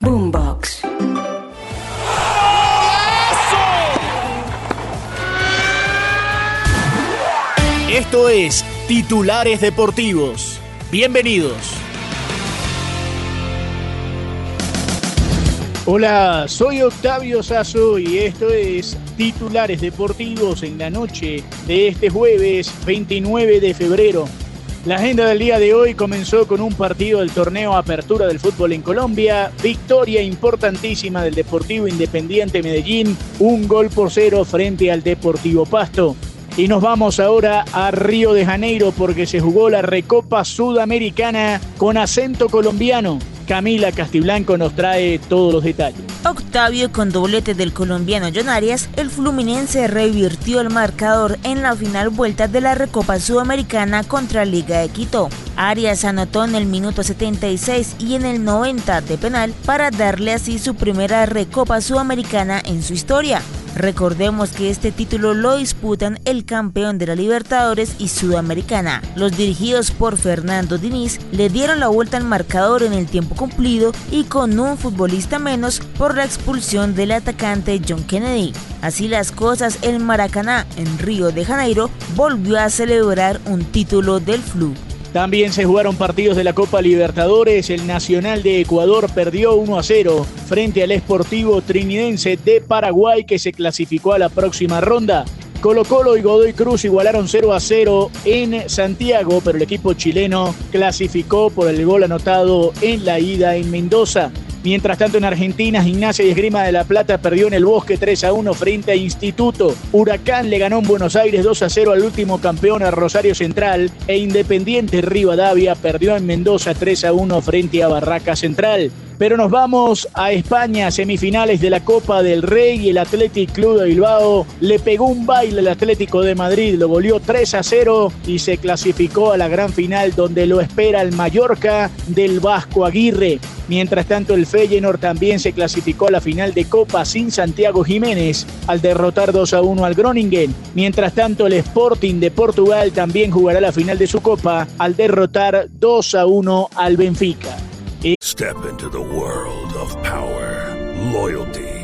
Boombox. Esto es Titulares Deportivos. Bienvenidos. Hola, soy Octavio Sazo y esto es Titulares Deportivos en la noche de este jueves 29 de febrero. La agenda del día de hoy comenzó con un partido del torneo Apertura del Fútbol en Colombia, victoria importantísima del Deportivo Independiente Medellín, un gol por cero frente al Deportivo Pasto. Y nos vamos ahora a Río de Janeiro porque se jugó la Recopa Sudamericana con acento colombiano. Camila Castiblanco nos trae todos los detalles. Octavio con doblete del colombiano John Arias, el Fluminense revirtió el marcador en la final vuelta de la Recopa Sudamericana contra Liga de Quito. Arias anotó en el minuto 76 y en el 90 de penal para darle así su primera Recopa Sudamericana en su historia. Recordemos que este título lo disputan el campeón de la Libertadores y Sudamericana. Los dirigidos por Fernando Diniz le dieron la vuelta al marcador en el tiempo cumplido y con un futbolista menos por la expulsión del atacante John Kennedy. Así las cosas, el Maracaná en Río de Janeiro volvió a celebrar un título del Flu. También se jugaron partidos de la Copa Libertadores. El Nacional de Ecuador perdió 1 a 0 frente al Esportivo Trinidense de Paraguay que se clasificó a la próxima ronda. Colo Colo y Godoy Cruz igualaron 0 a 0 en Santiago, pero el equipo chileno clasificó por el gol anotado en la ida en Mendoza. Mientras tanto, en Argentina, Gimnasia y Esgrima de la Plata perdió en el Bosque 3 a 1 frente a Instituto. Huracán le ganó en Buenos Aires 2 a 0 al último campeón a Rosario Central. E Independiente Rivadavia perdió en Mendoza 3 a 1 frente a Barraca Central. Pero nos vamos a España, semifinales de la Copa del Rey y el Athletic Club de Bilbao le pegó un baile al Atlético de Madrid, lo goleó 3 a 0 y se clasificó a la gran final donde lo espera el Mallorca del Vasco Aguirre. Mientras tanto, el Feyenoord también se clasificó a la final de Copa sin Santiago Jiménez al derrotar 2 a 1 al Groningen. Mientras tanto, el Sporting de Portugal también jugará la final de su Copa al derrotar 2 a 1 al Benfica. Step into the world of power, loyalty,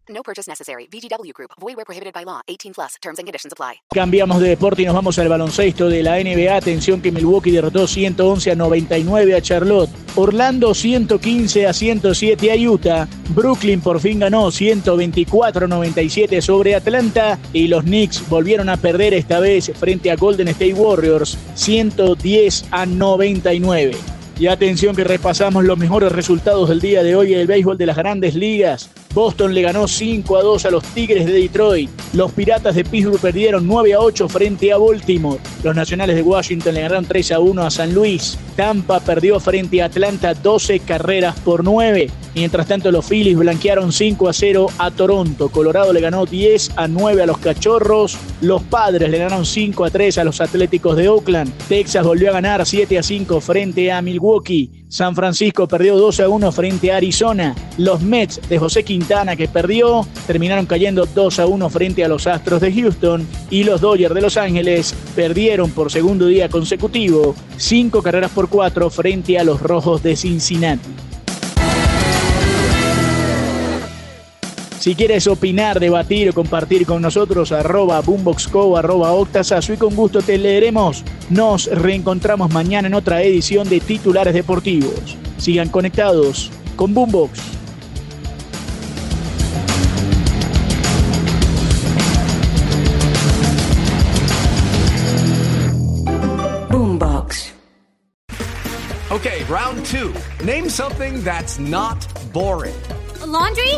No purchase necessary. VGW Group. Void where prohibited by law. 18 plus. Terms and conditions apply. Cambiamos de deporte y nos vamos al baloncesto de la NBA. Atención que Milwaukee derrotó 111 a 99 a Charlotte. Orlando 115 a 107 a Utah. Brooklyn por fin ganó 124 a 97 sobre Atlanta. Y los Knicks volvieron a perder esta vez frente a Golden State Warriors 110 a 99. Y atención que repasamos los mejores resultados del día de hoy en el béisbol de las grandes ligas. Boston le ganó 5 a 2 a los Tigres de Detroit. Los Piratas de Pittsburgh perdieron 9 a 8 frente a Baltimore. Los Nacionales de Washington le ganaron 3 a 1 a San Luis. Tampa perdió frente a Atlanta 12 carreras por 9. Mientras tanto, los Phillies blanquearon 5 a 0 a Toronto. Colorado le ganó 10 a 9 a los Cachorros. Los Padres le ganaron 5 a 3 a los Atléticos de Oakland. Texas volvió a ganar 7 a 5 frente a Milwaukee. San Francisco perdió 2 a 1 frente a Arizona. Los Mets de José Quintana que perdió terminaron cayendo 2 a 1 frente a los Astros de Houston y los Dodgers de Los Ángeles perdieron por segundo día consecutivo 5 carreras por 4 frente a los Rojos de Cincinnati. Si quieres opinar, debatir o compartir con nosotros, arroba boomboxco, arroba octasazo y con gusto te leeremos. Nos reencontramos mañana en otra edición de Titulares Deportivos. Sigan conectados con Boombox. Boombox. Okay, round two. Name something that's not boring. Laundry?